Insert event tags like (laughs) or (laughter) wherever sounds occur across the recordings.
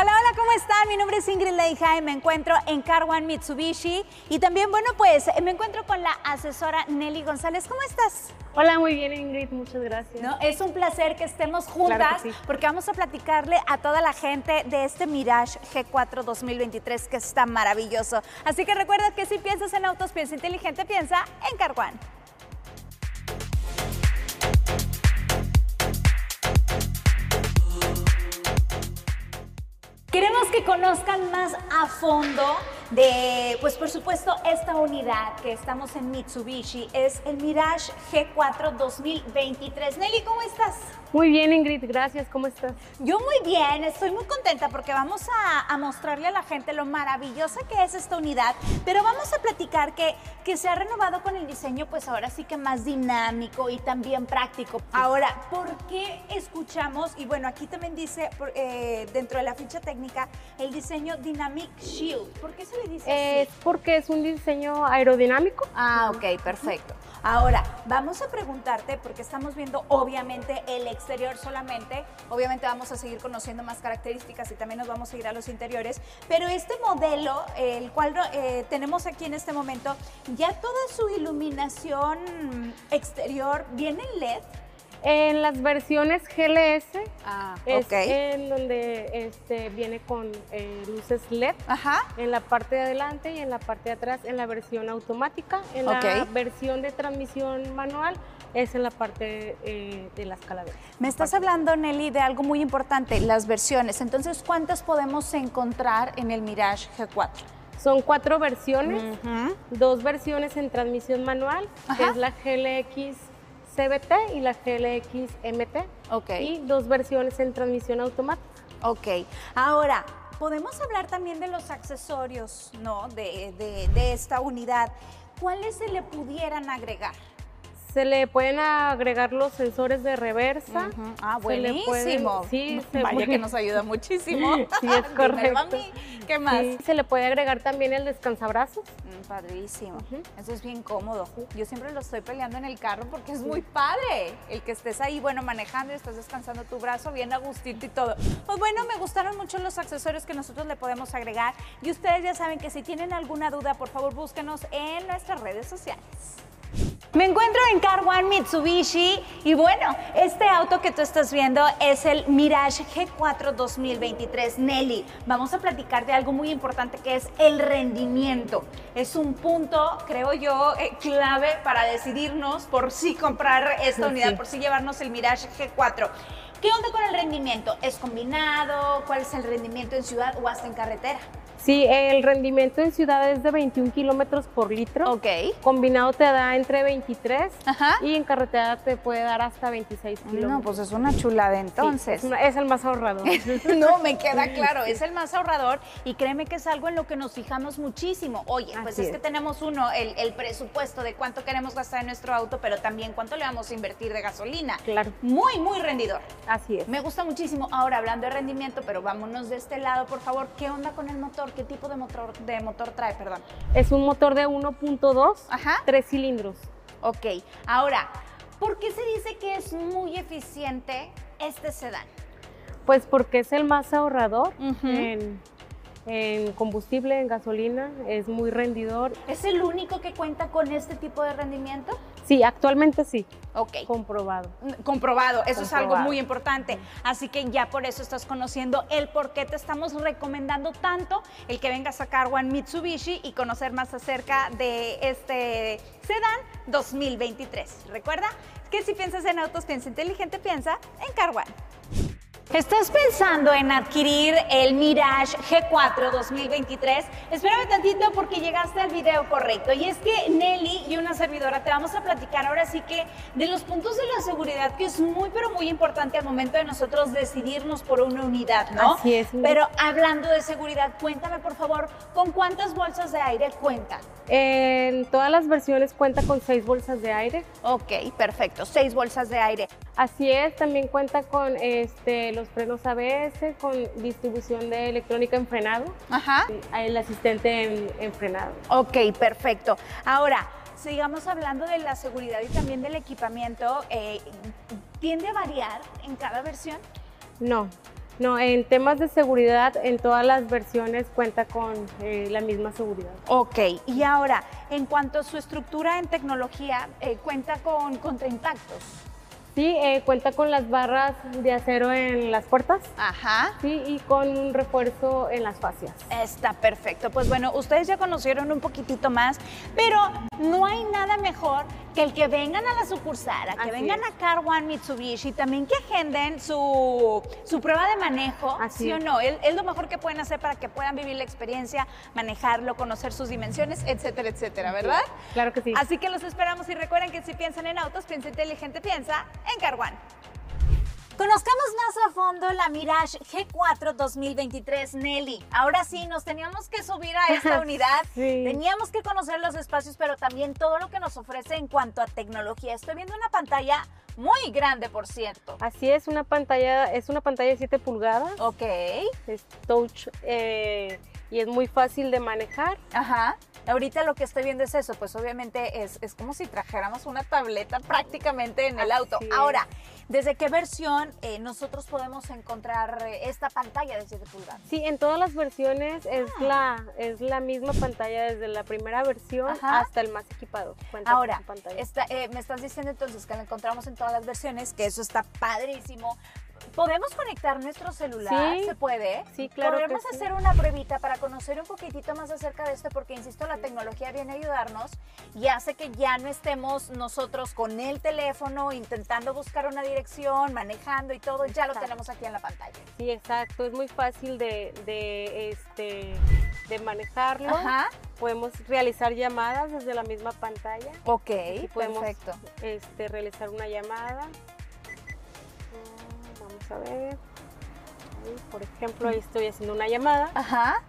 Hola, hola, ¿cómo están? Mi nombre es Ingrid Leija y me encuentro en Car One Mitsubishi. Y también, bueno, pues me encuentro con la asesora Nelly González. ¿Cómo estás? Hola, muy bien Ingrid, muchas gracias. ¿No? Es un placer que estemos juntas Claro que sí. porque vamos a platicarle a toda la gente de este Mirage G4 2023 que está maravilloso. Así que recuerda que si piensas en autos, piensa inteligente, piensa en Car conozcan más a fondo de, pues por supuesto, esta unidad que estamos en Mitsubishi es el Mirage G4 2023. Nelly, ¿cómo estás? Muy bien Ingrid, gracias, ¿cómo estás? Yo muy bien, estoy muy contenta porque vamos a, a mostrarle a la gente lo maravillosa que es esta unidad, pero vamos a platicar que, que se ha renovado con el diseño, pues ahora sí que más dinámico y también práctico. Ahora, ¿por qué escuchamos? Y bueno, aquí también dice eh, dentro de la ficha técnica el diseño Dynamic Shield. ¿Por qué se le dice Es así? porque es un diseño aerodinámico. Ah, ok, perfecto. Ahora, vamos a preguntarte, porque estamos viendo obviamente el exterior solamente, obviamente vamos a seguir conociendo más características y también nos vamos a ir a los interiores, pero este modelo, el cual eh, tenemos aquí en este momento, ya toda su iluminación exterior viene en LED. En las versiones GLS Ah, es en donde este, viene con eh, luces LED. Ajá. En la parte de adelante y en la parte de atrás en la versión automática. En la Ok. versión de transmisión manual es en la parte eh, de las calaveras. Me estás hablando, Nelly, de algo muy importante, las versiones. Entonces, ¿cuántas podemos encontrar en el Mirage G4? Son cuatro versiones. Ujú. dos versiones en transmisión manual, que Ajá. es la GLX CBT y la GLX MT. Ok. Y dos versiones en transmisión automática. Ok, ahora, podemos hablar también de los accesorios, ¿no? De, de- de esta unidad. ¿Cuáles se le pudieran agregar? Se le pueden agregar los sensores de reversa. Ujú. Ah, Se le pueden- buenísimo. sí, (laughs) se Vaya puede- que nos ayuda muchísimo. (laughs) Sí, es (laughs) correcto. a mí. ¿Qué más? Sí, Se le puede agregar también el descansabrazos. Mm, Padrísimo. Eso es bien cómodo. Yo siempre lo estoy peleando en el carro porque es muy padre. El que estés ahí, bueno, manejando y estás descansando tu brazo bien a gustito y todo. Pues bueno, me gustaron mucho los accesorios que nosotros le podemos agregar. Y ustedes ya saben que si tienen alguna duda, por favor búsquenos en nuestras redes sociales. Me encuentro en Car One Mitsubishi y bueno, este auto que tú estás viendo es el Mirage G4 2023 Nelly. Vamos a platicar de algo muy importante que es el rendimiento. Es un punto, creo yo, eh, clave para decidirnos por si comprar esta Sí. unidad, por si llevarnos el Mirage G4. ¿Qué onda con el rendimiento? ¿Es combinado? ¿Cuál es el rendimiento en ciudad o hasta en carretera? Sí, el rendimiento en ciudad es de 21 kilómetros por litro. Ok. Combinado te da entre 23 Ajá. y en carretera te puede dar hasta 26 kilómetros. No, pues es una chulada Sí, entonces. es, una- es el más ahorrador. (laughs) No, me queda claro, es el más ahorrador y créeme que es algo en lo que nos fijamos muchísimo. Oye, pues es, que tenemos uno, el, el presupuesto de cuánto queremos gastar en nuestro auto, pero también cuánto le vamos a invertir de gasolina. Claro. Muy, muy rendidor. Así es. Me gusta muchísimo. Ahora, hablando de rendimiento, pero vámonos de este lado, por favor. ¿Qué onda con el motor? ¿Qué tipo de motor, de motor trae? Perdón. Es un motor de 1.2, Ajá. tres cilindros. Ok. Ahora, ¿por qué se dice que es muy eficiente este sedán? Pues porque es el más ahorrador en combustible, en gasolina, es muy rendidor. ¿Es el único que cuenta con este tipo de rendimiento? Sí, actualmente sí, Ok. comprobado. Comprobado, eso es algo muy importante. Así que ya por eso estás conociendo el por qué te estamos recomendando tanto el que vengas a Car One Mitsubishi y conocer más acerca de este sedán 2023. Recuerda que si piensas en autos, piensa inteligente, piensa en Car One. ¿Estás pensando en adquirir el Mirage G4 2023? Espérame tantito porque llegaste al video correcto. Y es que Nelly y una servidora te vamos a platicar ahora sí que de los puntos de la seguridad que es muy pero muy importante al momento de nosotros decidirnos por una unidad, ¿no? Así es. Pero hablando de seguridad, cuéntame por favor, ¿con cuántas bolsas de aire cuentan? En todas las versiones cuenta con seis bolsas de aire. Ok, perfecto, seis bolsas de aire. Así es, también cuenta con este, los frenos ABS, con distribución de electrónica en frenado, Ajá. el asistente en, en frenado. Ok, perfecto. Ahora, sigamos hablando de la seguridad y también del equipamiento. eh, ¿Tiende a variar en cada versión? No, No, en temas de seguridad, en todas las versiones cuenta con eh, la misma seguridad. Ok, y ahora, en cuanto a su estructura en tecnología, eh, cuenta con contraimpactos. Sí, eh, cuenta con las barras de acero en las puertas. Ajá. Sí, y con un refuerzo en las fascias. Está perfecto. Pues bueno, ustedes ya conocieron un poquitito más, pero no hay nada mejor que el que vengan a la sucursal, a que Así vengan es. a Car One Mitsubishi, también que agenden su, su prueba de manejo, Así ¿sí o no? Es, es lo mejor que pueden hacer para que puedan vivir la experiencia, manejarlo, conocer sus dimensiones, etcétera, etcétera, ¿verdad? Claro que sí. Así que los esperamos y recuerden que si piensan en autos, piensa inteligente, piensa en Car One. Conozcamos más a fondo la Mirage G4 2023 Nelly. Ahora sí, nos teníamos que subir a esta (laughs) unidad. Sí. Teníamos que conocer los espacios, pero también todo lo que nos ofrece en cuanto a tecnología. Estoy viendo una pantalla muy grande, por cierto. Así es, una pantalla, es una pantalla de 7 pulgadas, Ok. es touch eh, y es muy fácil de manejar. Ajá. Ahorita lo que estoy viendo es eso, pues obviamente es, es como si trajéramos una tableta prácticamente en el auto. Ahora, ¿desde qué versión eh, nosotros podemos encontrar eh, esta pantalla de 7 pulgadas? Sí, en todas las versiones es, la, es la misma pantalla desde la primera versión Ajá. hasta el más equipado. cuenta Ahora, esta- eh, me estás diciendo entonces que la encontramos en todas las versiones, que eso está padrísimo. ¿Podemos conectar nuestro celular? Sí. ¿Se puede? Sí, claro que Podemos sí. hacer una pruebita para conocer un poquitito más acerca de esto, porque insisto, la tecnología viene a ayudarnos y hace que ya no estemos nosotros con el teléfono intentando buscar una dirección, manejando y todo, ya lo tenemos aquí en la pantalla. Sí, exacto, es muy fácil de, de, este, de manejarlo. Ajá. Podemos realizar llamadas desde la misma pantalla. Ok, podemos perfecto. este, realizar una llamada. Vamos a ver. Ahí, por ejemplo, ahí estoy haciendo una llamada. Ajá.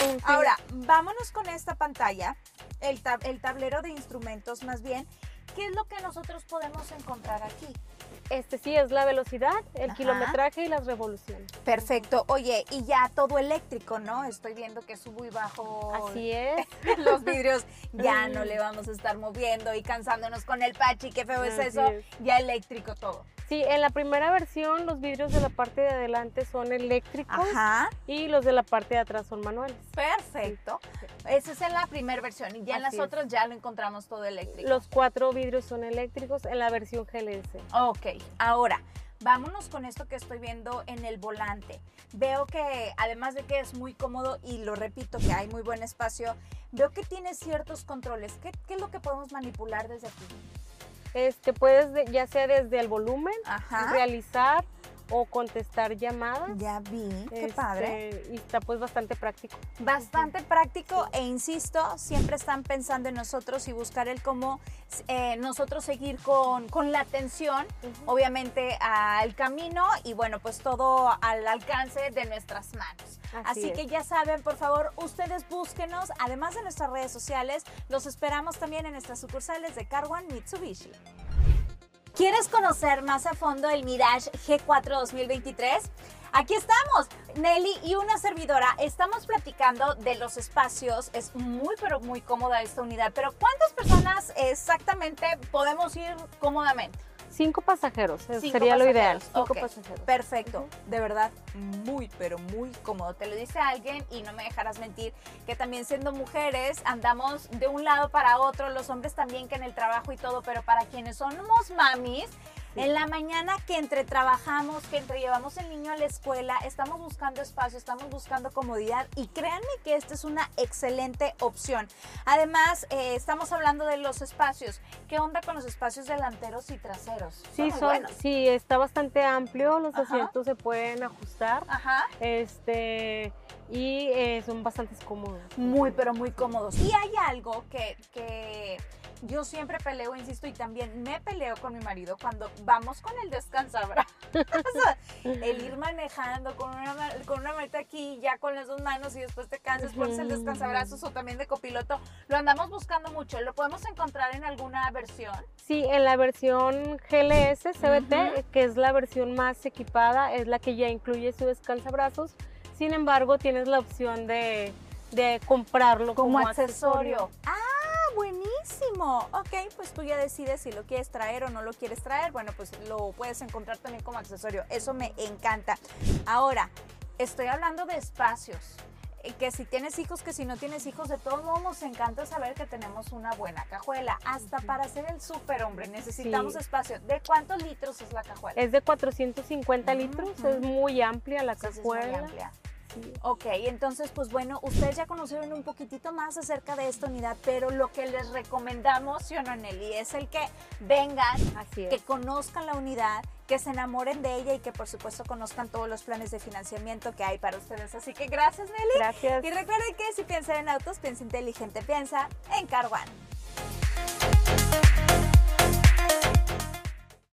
En fin, Ahora, vámonos con esta pantalla, el, tab- el tablero de instrumentos más bien. ¿Qué es lo que nosotros podemos encontrar aquí? Este sí es la velocidad, el Ajá. kilometraje y las revoluciones. Perfecto. Oye, y ya todo eléctrico, ¿no? Estoy viendo que subo y bajo Así es. (laughs) los vidrios. Ya no le vamos a estar moviendo y cansándonos con el pachi. Qué feo es eso. es. Ya eléctrico todo. Sí, en la primera versión los vidrios de la parte de adelante son eléctricos Ajá. y los de la parte de atrás son manuales. Perfecto. Esa es en la primera versión. Y ya en las es. otras ya lo encontramos todo eléctrico. Los cuatro vidrios son eléctricos en la versión GLS. Ok, ahora vámonos con esto que estoy viendo en el volante. Veo que además de que es muy cómodo y lo repito que hay muy buen espacio, veo que tiene ciertos controles. ¿Qué, qué es lo que podemos manipular desde aquí? Este, puedes de- ya sea desde el volumen, Ajá. realizar o contestar llamadas. Ya vi, qué Este, padre. Y está pues bastante práctico. Bastante práctico e insisto, siempre están pensando en nosotros y buscar el cómo eh, nosotros seguir con, con la atención, obviamente al camino y bueno, pues todo al alcance de nuestras manos. Así, Así que ya saben, por favor, ustedes búsquenos, además de nuestras redes sociales, los esperamos también en nuestras sucursales de Carwan Mitsubishi. ¿Quieres conocer más a fondo el Mirage G4 2023? Aquí estamos, Nelly y una servidora. Estamos platicando de los espacios. Es muy, pero muy cómoda esta unidad. Pero ¿cuántas personas exactamente podemos ir cómodamente? Cinco pasajeros, Cinco sería lo ideal. Cinco pasajeros. Perfecto, de verdad, muy, pero muy cómodo. Te lo dice alguien y no me dejarás mentir que también siendo mujeres andamos de un lado para otro, los hombres también que en el trabajo y todo, pero para quienes somos mamis, en la mañana que entre trabajamos, que entre llevamos el niño a la escuela, estamos buscando espacio, estamos buscando comodidad y créanme que esta es una excelente opción. Además, eh, estamos hablando de los espacios. ¿Qué onda con los espacios delanteros y traseros? Sí, son, sí, está bastante amplio, los Ajá. asientos se pueden ajustar. Ajá. Este, y eh, son bastante cómodos. Muy, pero muy cómodos. Y hay algo que, que yo siempre peleo, insisto, y también me peleo con mi marido cuando vamos con el descansabrazos. (laughs) el ir manejando con una, con una maleta aquí, ya con las dos manos y después te cansas, pones el descansabrazos o también de copiloto. Lo andamos buscando mucho. ¿Lo podemos encontrar en alguna versión? Sí, en la versión GLS CBT, que es la versión más equipada, es la que ya incluye su descansabrazos. Sin embargo, tienes la opción de, de comprarlo como, Como accesorio. Ah, buenísimo. Ok, pues tú ya decides si lo quieres traer o no lo quieres traer. Bueno, pues lo puedes encontrar también como accesorio. Eso me encanta. Ahora, estoy hablando de espacios eh, que si tienes hijos, que si no tienes hijos, de todos modos nos encanta saber que tenemos una buena cajuela. Hasta para hacer el súper, hombre, necesitamos Sí. espacio. ¿De cuántos litros es la cajuela? Es de 450 litros, Ujú. es muy amplia la Entonces, es muy cajuela. amplia. Ok, entonces pues bueno, ustedes ya conocieron un poquitito más acerca de esta unidad, pero lo que les recomendamos, ¿sí o no, Nelly? Es el que vengan, Así que conozcan la unidad, que se enamoren de ella y que por supuesto conozcan todos los planes de financiamiento que hay para ustedes. Así que gracias, Nelly. Gracias. Y recuerden que si piensan en autos, piensa inteligente, piensa en Car One.